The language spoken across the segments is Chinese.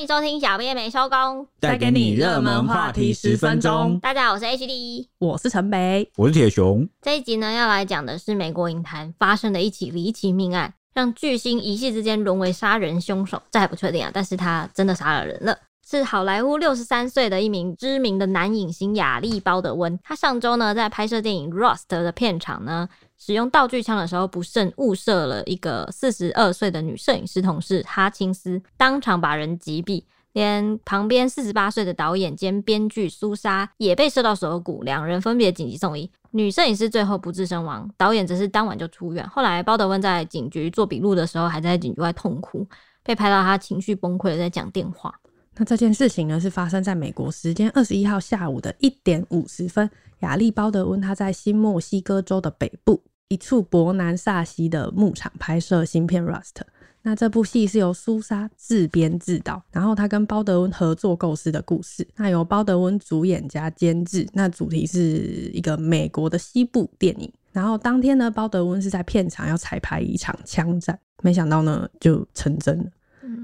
欢迎收听小编没收工，带给你热门话题十分钟。大家好，我是 HD，我是陈北，我是铁熊。这一集呢，要来讲的是美国影坛发生的一起离奇命案，让巨星一夕之间沦为杀人凶手。这还不确定啊，但是他真的杀了人了。是好莱坞六十三岁的一名知名的男影星亚历鲍德温。他上周呢，在拍摄电影《Rust》的片场呢。使用道具枪的时候不慎误射了一个四十二岁的女摄影师同事哈青斯，当场把人击毙，连旁边四十八岁的导演兼编剧苏莎也被射到手骨，两人分别紧急送医。女摄影师最后不治身亡，导演则是当晚就出院。后来鲍德温在警局做笔录的时候，还在警局外痛哭，被拍到他情绪崩溃的在讲电话。那这件事情呢，是发生在美国时间二十一号下午的一点五十分，亚历鲍德温他在新墨西哥州的北部。一处伯南萨西的牧场拍摄新片《Rust》，那这部戏是由苏莎自编自导，然后他跟鲍德温合作构思的故事。那由鲍德温主演加监制，那主题是一个美国的西部电影。然后当天呢，鲍德温是在片场要彩排一场枪战，没想到呢就成真了，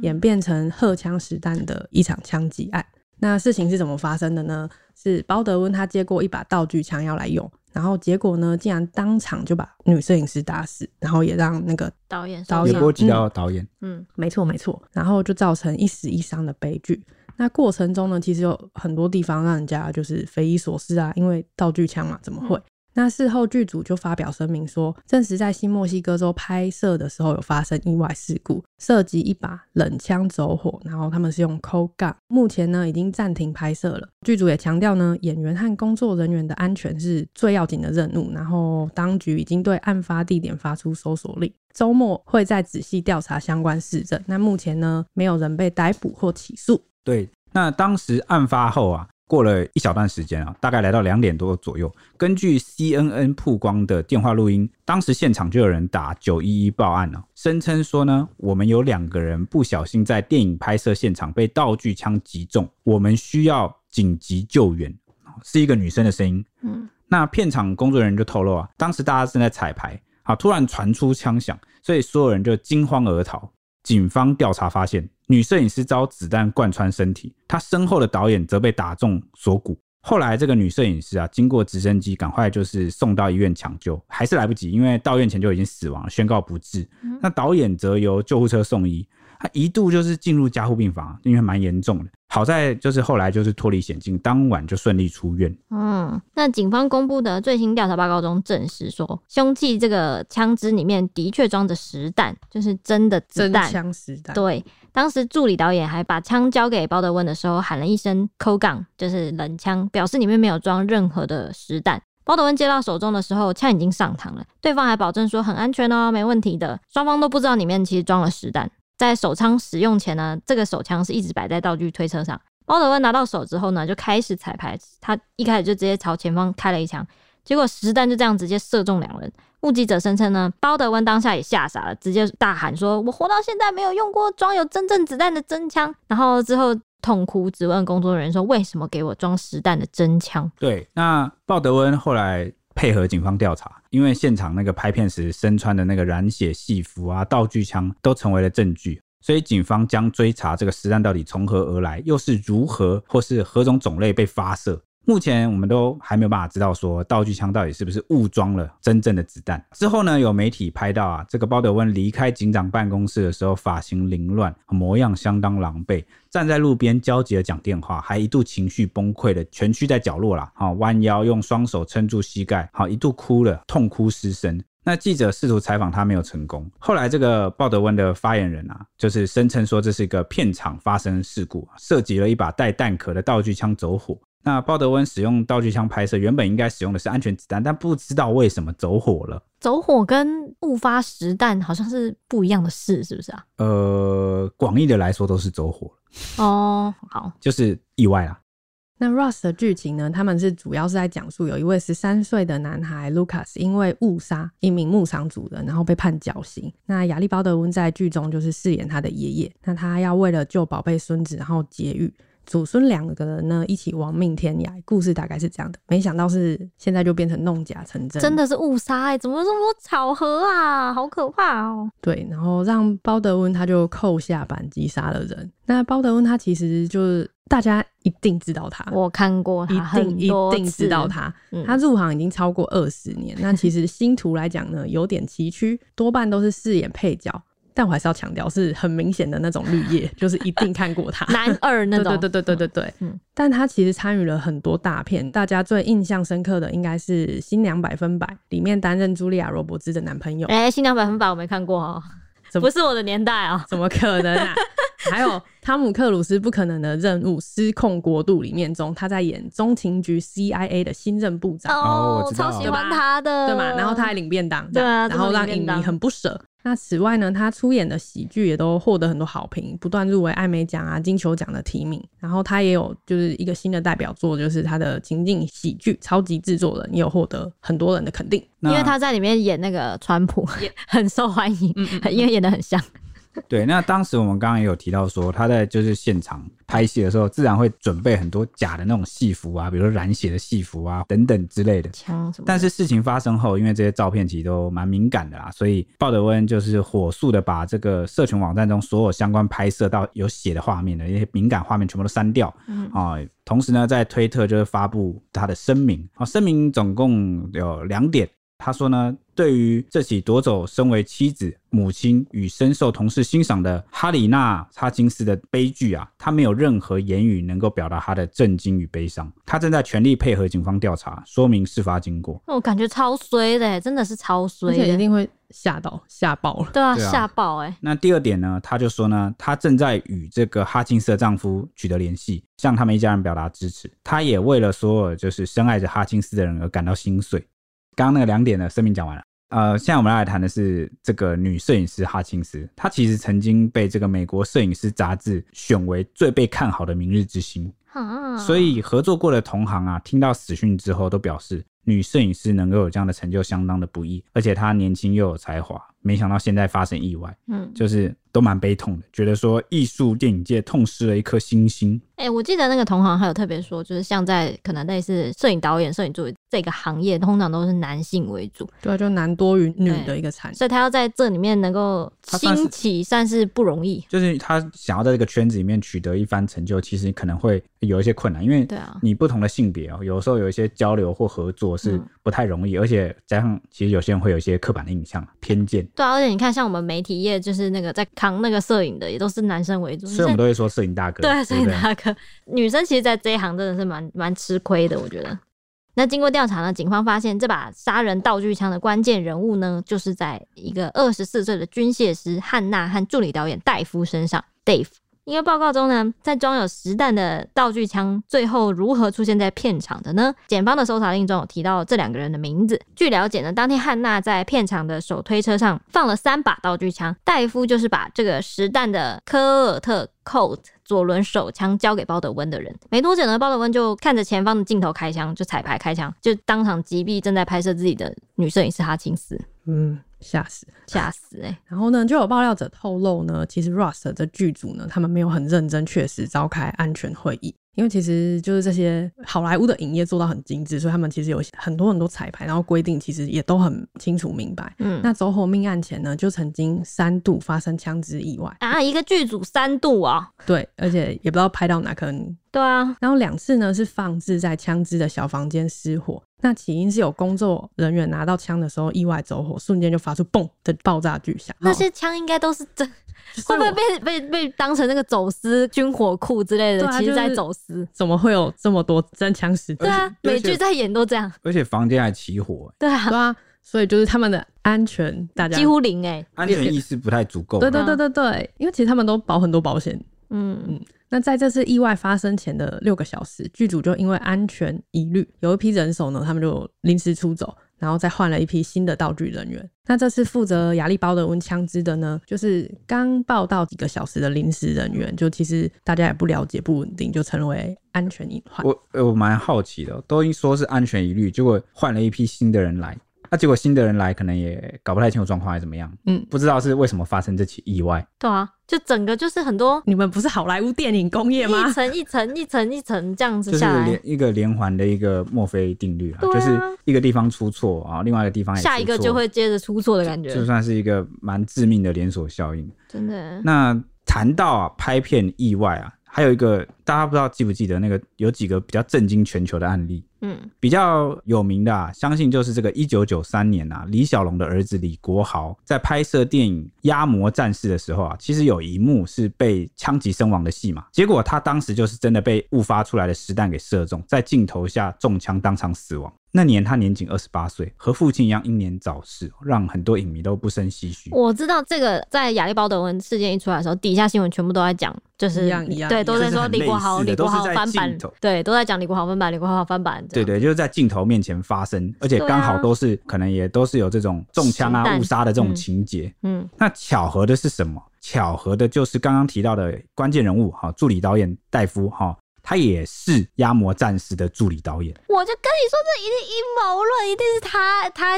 演变成荷枪实弹的一场枪击案。那事情是怎么发生的呢？是包德温他接过一把道具枪要来用。然后结果呢，竟然当场就把女摄影师打死，然后也让那个导演导演波及到导演，嗯，没错没错，然后就造成一死一伤的悲剧。那过程中呢，其实有很多地方让人家就是匪夷所思啊，因为道具枪嘛，怎么会？嗯那事后剧组就发表声明说，证实在新墨西哥州拍摄的时候有发生意外事故，涉及一把冷枪走火，然后他们是用 c o gun。目前呢已经暂停拍摄了。剧组也强调呢，演员和工作人员的安全是最要紧的任务。然后当局已经对案发地点发出搜索令，周末会再仔细调查相关事证。那目前呢没有人被逮捕或起诉。对，那当时案发后啊。过了一小段时间啊，大概来到两点多左右，根据 CNN 曝光的电话录音，当时现场就有人打九一一报案了，声称说呢，我们有两个人不小心在电影拍摄现场被道具枪击中，我们需要紧急救援，是一个女生的声音。嗯，那片场工作人员就透露啊，当时大家正在彩排，啊，突然传出枪响，所以所有人就惊慌而逃。警方调查发现，女摄影师遭子弹贯穿身体，她身后的导演则被打中锁骨。后来，这个女摄影师啊，经过直升机赶快就是送到医院抢救，还是来不及，因为到院前就已经死亡了，宣告不治。那导演则由救护车送医。他一度就是进入加护病房，因为蛮严重的。好在就是后来就是脱离险境，当晚就顺利出院。嗯，那警方公布的最新调查报告中证实说，凶器这个枪支里面的确装着实弹，就是真的子弹。真枪实弹。对，当时助理导演还把枪交给包德温的时候，喊了一声 “cold gun”，就是冷枪，表示里面没有装任何的实弹。包德温接到手中的时候，枪已经上膛了，对方还保证说很安全哦，没问题的。双方都不知道里面其实装了实弹。在手枪使用前呢，这个手枪是一直摆在道具推车上。鲍德温拿到手之后呢，就开始彩排。他一开始就直接朝前方开了一枪，结果实弹就这样直接射中两人。目击者声称呢，鲍德温当下也吓傻了，直接大喊说：“我活到现在没有用过装有真正子弹的真枪。”然后之后痛哭，质问工作人员说：“为什么给我装实弹的真枪？”对，那鲍德温后来。配合警方调查，因为现场那个拍片时身穿的那个染血戏服啊、道具枪都成为了证据，所以警方将追查这个实弹到底从何而来，又是如何或是何种种类被发射。目前我们都还没有办法知道说道具枪到底是不是误装了真正的子弹。之后呢，有媒体拍到啊，这个鲍德温离开警长办公室的时候，发型凌乱，模样相当狼狈，站在路边焦急的讲电话，还一度情绪崩溃的蜷曲在角落啦，好弯腰用双手撑住膝盖，好一度哭了，痛哭失声。那记者试图采访他没有成功。后来这个鲍德温的发言人啊，就是声称说这是一个片场发生事故，涉及了一把带弹壳的道具枪走火。那鲍德温使用道具枪拍摄，原本应该使用的是安全子弹，但不知道为什么走火了。走火跟误发实弹好像是不一样的事，是不是啊？呃，广义的来说都是走火。哦，好，就是意外啦。那 Rust 的剧情呢？他们是主要是在讲述有一位十三岁的男孩 Lucas 因为误杀一名牧场主人，然后被判绞刑。那亚历鲍德温在剧中就是饰演他的爷爷。那他要为了救宝贝孙子，然后劫狱。祖孙两个人呢一起亡命天涯。故事大概是这样的，没想到是现在就变成弄假成真，真的是误杀哎！怎么这么多巧合啊？好可怕哦！对，然后让包德温他就扣下扳机杀了人。那包德温他其实就是大家一定知道他，我看过他，一定一定知道他。嗯、他入行已经超过二十年。那其实星途来讲呢，有点崎岖，多半都是饰演配角。但我还是要强调，是很明显的那种绿叶，就是一定看过他男二那种。对对对对对对。嗯，但他其实参与了很多大片，大家最印象深刻的应该是《新娘百分百》里面担任茱莉亚·罗伯兹的男朋友。哎、欸，《新娘百分百》我没看过哦，不是我的年代哦，怎么可能啊？还有汤姆·克鲁斯《不可能的任务：失控国度》里面中，他在演中情局 CIA 的新任部长。哦，我超喜欢他的，对嘛？然后他还领便当，对啊，然后让影迷很不舍。那此外呢，他出演的喜剧也都获得很多好评，不断入围艾美奖啊、金球奖的提名。然后他也有就是一个新的代表作，就是他的情景喜剧《超级制作人》，也有获得很多人的肯定。因为他在里面演那个川普，也很受欢迎，嗯嗯，因为演得很像。对，那当时我们刚刚也有提到说，他在就是现场拍戏的时候，自然会准备很多假的那种戏服啊，比如说染血的戏服啊等等之类的。枪什么？但是事情发生后，因为这些照片其实都蛮敏感的啦，所以鲍德温就是火速的把这个社群网站中所有相关拍摄到有血的画面的一些敏感画面全部都删掉。嗯啊，同时呢，在推特就是发布他的声明啊，声明总共有两点。他说呢，对于这起夺走身为妻子、母亲与深受同事欣赏的哈里娜·哈金斯的悲剧啊，他没有任何言语能够表达他的震惊与悲伤。他正在全力配合警方调查，说明事发经过。我感觉超衰的，真的是超衰，而且一定会吓到吓爆了。对啊，吓爆哎。那第二点呢，他就说呢，他正在与这个哈金斯的丈夫取得联系，向他们一家人表达支持。他也为了所有就是深爱着哈金斯的人而感到心碎。刚刚那个两点的声明讲完了，呃，现在我们来谈的是这个女摄影师哈钦斯，她其实曾经被这个美国摄影师杂志选为最被看好的明日之星，所以合作过的同行啊，听到死讯之后都表示，女摄影师能够有这样的成就相当的不易，而且她年轻又有才华，没想到现在发生意外，嗯，就是。都蛮悲痛的，觉得说艺术电影界痛失了一颗星星。哎、欸，我记得那个同行还有特别说，就是像在可能类似摄影导演、摄影助理这个行业，通常都是男性为主，对、啊，就男多于女的一个产业，所以他要在这里面能够兴起，算是不容易。就是他想要在这个圈子里面取得一番成就，其实可能会有一些困难，因为对啊，你不同的性别哦，有时候有一些交流或合作是不太容易，嗯、而且加上其实有些人会有一些刻板的印象、偏见。对啊，而且你看，像我们媒体业，就是那个在扛那个摄影的。也都是男生为主，所以我们都会说摄影大哥。对，摄影大哥，女生其实，在这一行真的是蛮蛮吃亏的，我觉得。那经过调查呢，警方发现这把杀人道具枪的关键人物呢，就是在一个二十四岁的军械师汉娜和助理导演戴夫身上，Dave。因为报告中呢，在装有实弹的道具枪最后如何出现在片场的呢？检方的搜查令中有提到这两个人的名字。据了解呢，当天汉娜在片场的手推车上放了三把道具枪，戴夫就是把这个实弹的科尔特 Colt 左轮手枪交给鲍德温的人。没多久呢，鲍德温就看着前方的镜头开枪，就彩排开枪，就当场击毙正在拍摄自己的女摄影师哈金斯。嗯。吓死，吓死哎、欸！然后呢，就有爆料者透露呢，其实 Rust 的剧组呢，他们没有很认真确实召开安全会议。因为其实就是这些好莱坞的影业做到很精致，所以他们其实有很多很多彩排，然后规定其实也都很清楚明白。嗯，那走火命案前呢，就曾经三度发生枪支意外啊，一个剧组三度啊，对，而且也不知道拍到哪，可能对啊。然后两次呢是放置在枪支的小房间失火，那起因是有工作人员拿到枪的时候意外走火，瞬间就发出嘣的爆炸巨响。那些枪应该都是真。会不会被被被当成那个走私军火库之类的？啊、其实在走私，怎么会有这么多真枪实弹？对啊，美剧在演都这样。而且房间还起火。对啊，对啊，所以就是他们的安全，大家几乎零哎、欸，安全意识不太足够。对对对对对，因为其实他们都保很多保险。嗯嗯。那在这次意外发生前的六个小时，剧组就因为安全疑虑，有一批人手呢，他们就临时出走。然后再换了一批新的道具人员。那这次负责压力包的温枪支的呢，就是刚报道几个小时的临时人员。就其实大家也不了解，不稳定，就成为安全隐患。我我蛮好奇的，都说是安全疑虑，结果换了一批新的人来，那、啊、结果新的人来，可能也搞不太清楚状况，还是怎么样？嗯，不知道是为什么发生这起意外。对啊，就整个就是很多，你们不是好莱坞电影工业吗？一层一层一层一层这样子下来，就是连一个连环的一个墨菲定律啊，啊就是一个地方出错啊，另外一个地方也下一个就会接着出错的感觉，就，就算是一个蛮致命的连锁效应。真的。那谈到啊拍片意外啊，还有一个大家不知道记不记得那个有几个比较震惊全球的案例。嗯，比较有名的啊，相信就是这个一九九三年啊，李小龙的儿子李国豪在拍摄电影《压魔战士》的时候啊，其实有一幕是被枪击身亡的戏嘛，结果他当时就是真的被误发出来的实弹给射中，在镜头下中枪当场死亡。那年他年仅二十八岁，和父亲一样英年早逝，让很多影迷都不胜唏嘘。我知道这个在亚历鲍德温事件一出来的时候，底下新闻全部都在讲，就是一样一样对，都在说李国豪，李国豪翻版，对，都在讲李国豪翻版，李国豪翻版。对对，就是在镜头面前发生，而且刚好都是、啊、可能也都是有这种中枪啊、误杀的这种情节。嗯，那巧合的是什么？巧合的就是刚刚提到的关键人物哈，助理导演戴夫哈。他也是《压魔战士》的助理导演，我就跟你说，这一定阴谋论，一定是他，他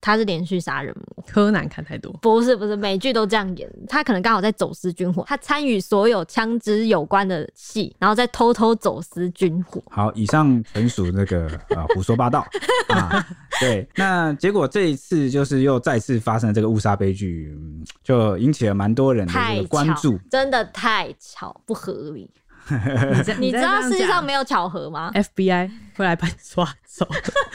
他是连续杀人魔。柯南看太多，不是不是，每剧都这样演。他可能刚好在走私军火，他参与所有枪支有关的戏，然后再偷偷走私军火。好，以上纯属那个呃胡说八道 啊。对，那结果这一次就是又再次发生了这个误杀悲剧，就引起了蛮多人的这个关注，真的太巧，不合理。你，知道世界上没有巧合吗？FBI 会来把你抓走，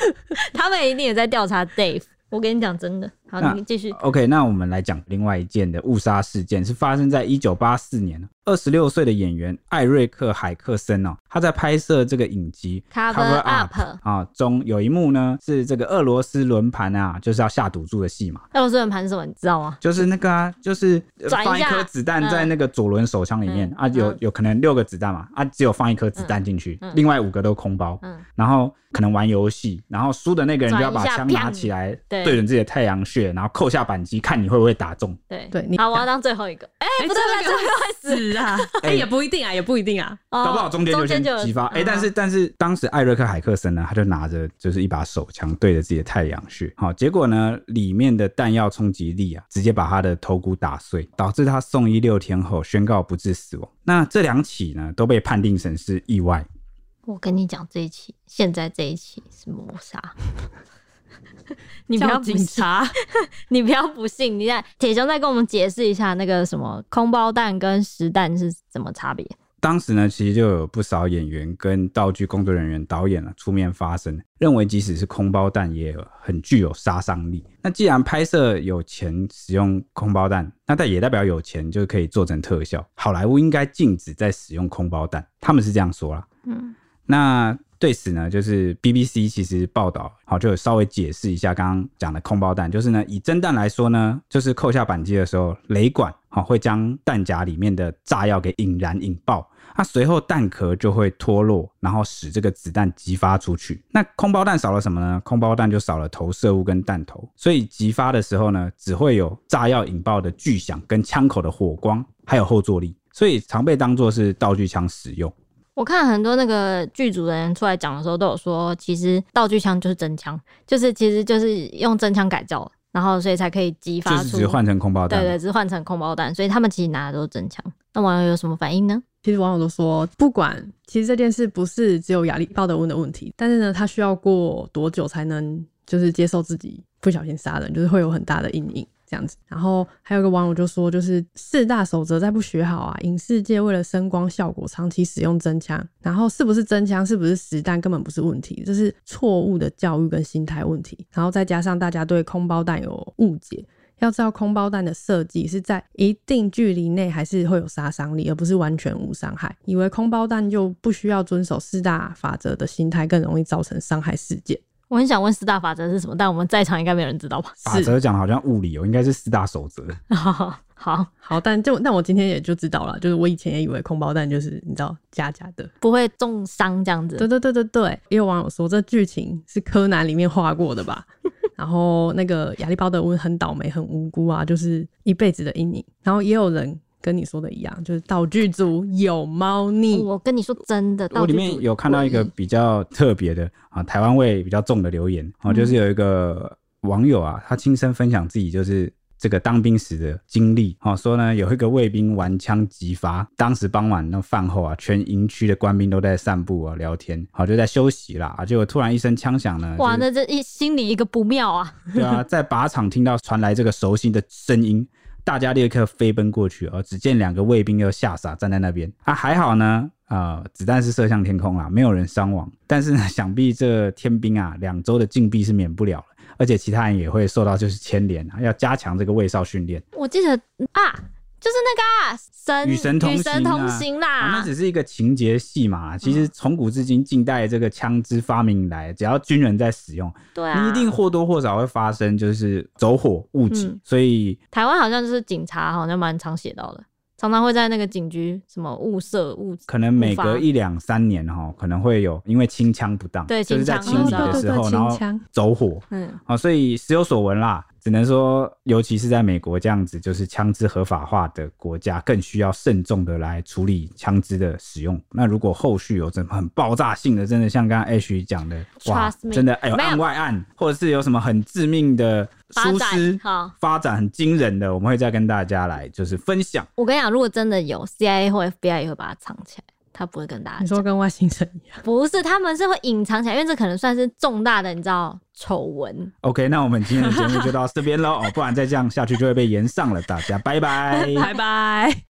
他们一定也在调查 Dave。我跟你讲，真的。好，你继续。OK，那我们来讲另外一件的误杀事件，是发生在一九八四年。二十六岁的演员艾瑞克·海克森哦，他在拍摄这个影集《Cover Up》啊中有一幕呢，是这个俄罗斯轮盘啊，就是要下赌注的戏嘛。俄罗斯轮盘是什么？你知道吗？就是那个啊，就是放一颗子弹在那个左轮手枪里面、嗯、啊，有有可能六个子弹嘛，啊，只有放一颗子弹进去、嗯，另外五个都空包。嗯，然后可能玩游戏，然后输的那个人就要把枪拿起来对准自己的太阳穴，然后扣下扳机，看你会不会打中。对对，好，我要当最后一个。哎、欸，不对，最后一个死啊！哎、欸，也不一定啊，也不一定啊，搞不好中间就先激发。哎、欸，但是但是当时艾瑞克海克森呢，他就拿着就是一把手枪对着自己的太阳穴，好，结果呢，里面的弹药冲击力啊，直接把他的头骨打碎，导致他送医六天后宣告不治死亡。那这两起呢，都被判定成是意外。我跟你讲，这一起现在这一起是谋杀。你不要警察，你不要不信。你看铁雄再跟我们解释一下那个什么空包弹跟实弹是怎么差别。当时呢，其实就有不少演员跟道具工作人员、导演啊出面发声，认为即使是空包弹也很具有杀伤力。那既然拍摄有钱使用空包弹，那但也代表有钱就可以做成特效。好莱坞应该禁止再使用空包弹，他们是这样说啦。嗯，那。对此呢，就是 BBC 其实报道好，就有稍微解释一下刚刚讲的空包弹，就是呢，以真弹来说呢，就是扣下扳机的时候，雷管好会将弹夹里面的炸药给引燃引爆，那随后弹壳就会脱落，然后使这个子弹激发出去。那空包弹少了什么呢？空包弹就少了投射物跟弹头，所以激发的时候呢，只会有炸药引爆的巨响跟枪口的火光，还有后坐力，所以常被当作是道具枪使用。我看很多那个剧组的人出来讲的时候，都有说，其实道具枪就是真枪，就是其实就是用真枪改造，然后所以才可以激发出，就是只换成空包弹，对，对对，只是换成空包弹，所以他们其实拿的都是真枪。那网友有什么反应呢？其实网友都说，不管其实这件事不是只有亚历鲍德温的问题，但是呢，他需要过多久才能就是接受自己不小心杀人，就是会有很大的阴影。这样子，然后还有个网友就说，就是四大守则再不学好啊，影视界为了声光效果，长期使用真枪，然后是不是真枪，是不是实弹，根本不是问题，这是错误的教育跟心态问题。然后再加上大家对空包弹有误解，要知道空包弹的设计是在一定距离内还是会有杀伤力，而不是完全无伤害。以为空包弹就不需要遵守四大法则的心态，更容易造成伤害事件。我很想问四大法则是什么，但我们在场应该没有人知道吧？法则讲好像物理哦，应该是四大守则。好好好，但就但我今天也就知道了，就是我以前也以为空包弹就是你知道假假的，不会重伤这样子。对对对对对，也有网友说这剧情是柯南里面画过的吧？然后那个亚历鲍德温很倒霉很无辜啊，就是一辈子的阴影。然后也有人。跟你说的一样，就是道具组有猫腻。我跟你说真的，道具组我里面有看到一个比较特别的啊，台湾味比较重的留言啊，就是有一个网友啊，他亲身分享自己就是。这个当兵时的经历，好说呢，有一个卫兵玩枪击发，当时傍晚那饭后啊，全营区的官兵都在散步啊、聊天，好就在休息啦，啊结果突然一声枪响呢，哇，那这一心里一个不妙啊！对啊，在靶场听到传来这个熟悉的声音，大家立刻飞奔过去，而只见两个卫兵又吓傻站在那边，啊，还好呢，啊、呃，子弹是射向天空啦，没有人伤亡，但是呢，想必这天兵啊，两周的禁闭是免不了了。而且其他人也会受到就是牵连啊，要加强这个卫哨训练。我记得啊，就是那个啊，神与神同行、啊、与神同行啦、啊，那只是一个情节戏嘛。其实从古至今，近代这个枪支发明以来，只要军人在使用，对啊，你一定或多或少会发生就是走火误击。嗯、所以台湾好像就是警察好像蛮常写到的。常常会在那个警局什么误射误，可能每隔一两三年哈，可能会有因为清枪不当，对，就是在清理的时候，然后走火，嗯，好，所以时有所闻啦。只能说，尤其是在美国这样子就是枪支合法化的国家，更需要慎重的来处理枪支的使用。那如果后续有什么很爆炸性的，真的像刚刚 Ash 讲的，哇，真的哎呦案外案，或者是有什么很致命的疏失，好，发展很惊人的，我们会再跟大家来就是分享。我跟你讲，如果真的有 CIA 或 FBI 也会把它藏起来。他不会跟大家，你说跟外星人一样？不是，他们是会隐藏起来，因为这可能算是重大的，你知道丑闻。OK，那我们今天的节目就到这边喽，哦，不然再这样下去就会被延上了。大家拜拜，拜拜。